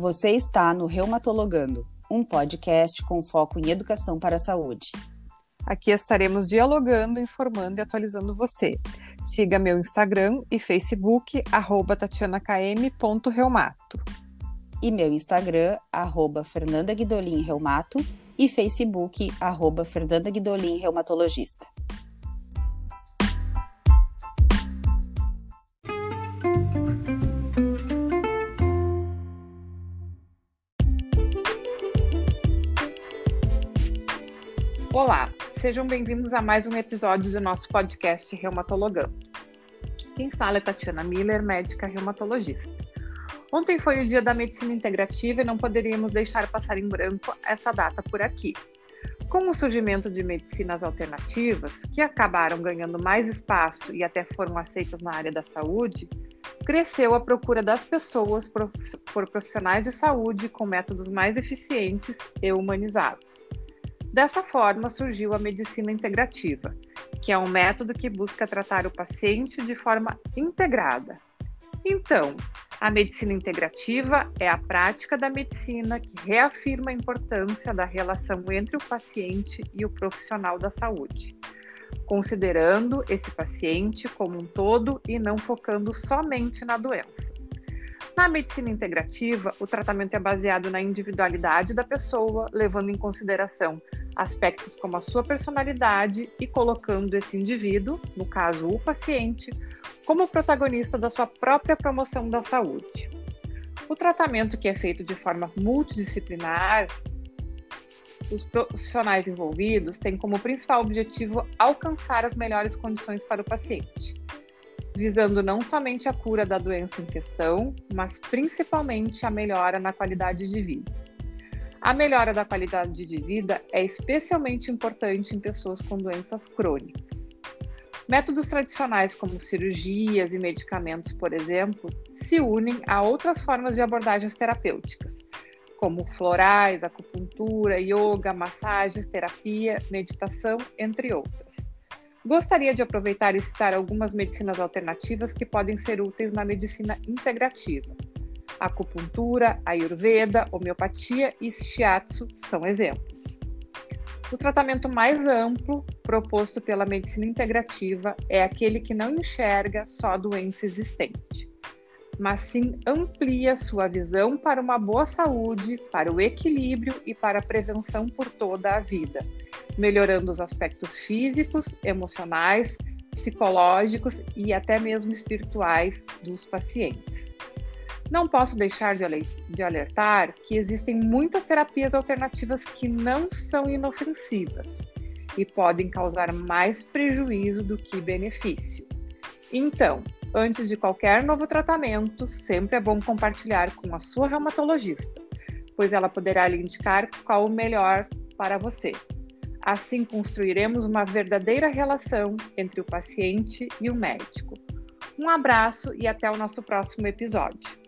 Você está no Reumatologando, um podcast com foco em educação para a saúde. Aqui estaremos dialogando, informando e atualizando você. Siga meu Instagram e Facebook, arroba tatianakm.reumato. E meu Instagram, arroba Fernanda Guidolin Reumato e Facebook, arroba Fernanda Olá, sejam bem-vindos a mais um episódio do nosso podcast Reumatologando. Quem fala é Tatiana Miller, médica reumatologista. Ontem foi o dia da medicina integrativa e não poderíamos deixar passar em branco essa data por aqui. Com o surgimento de medicinas alternativas, que acabaram ganhando mais espaço e até foram aceitas na área da saúde, cresceu a procura das pessoas por profissionais de saúde com métodos mais eficientes e humanizados. Dessa forma surgiu a medicina integrativa, que é um método que busca tratar o paciente de forma integrada. Então, a medicina integrativa é a prática da medicina que reafirma a importância da relação entre o paciente e o profissional da saúde, considerando esse paciente como um todo e não focando somente na doença. Na medicina integrativa, o tratamento é baseado na individualidade da pessoa, levando em consideração aspectos como a sua personalidade e colocando esse indivíduo, no caso o paciente, como protagonista da sua própria promoção da saúde. O tratamento que é feito de forma multidisciplinar, os profissionais envolvidos têm como principal objetivo alcançar as melhores condições para o paciente visando não somente a cura da doença em questão, mas principalmente a melhora na qualidade de vida. A melhora da qualidade de vida é especialmente importante em pessoas com doenças crônicas. Métodos tradicionais como cirurgias e medicamentos, por exemplo, se unem a outras formas de abordagens terapêuticas, como florais, acupuntura, yoga, massagens, terapia, meditação, entre outras. Gostaria de aproveitar e citar algumas medicinas alternativas que podem ser úteis na medicina integrativa. Acupuntura, Ayurveda, homeopatia e shiatsu são exemplos. O tratamento mais amplo proposto pela medicina integrativa é aquele que não enxerga só a doença existente, mas sim amplia sua visão para uma boa saúde, para o equilíbrio e para a prevenção por toda a vida melhorando os aspectos físicos, emocionais, psicológicos e até mesmo espirituais dos pacientes. Não posso deixar de alertar que existem muitas terapias alternativas que não são inofensivas e podem causar mais prejuízo do que benefício. Então, antes de qualquer novo tratamento, sempre é bom compartilhar com a sua reumatologista, pois ela poderá lhe indicar qual o melhor para você. Assim construiremos uma verdadeira relação entre o paciente e o médico. Um abraço e até o nosso próximo episódio.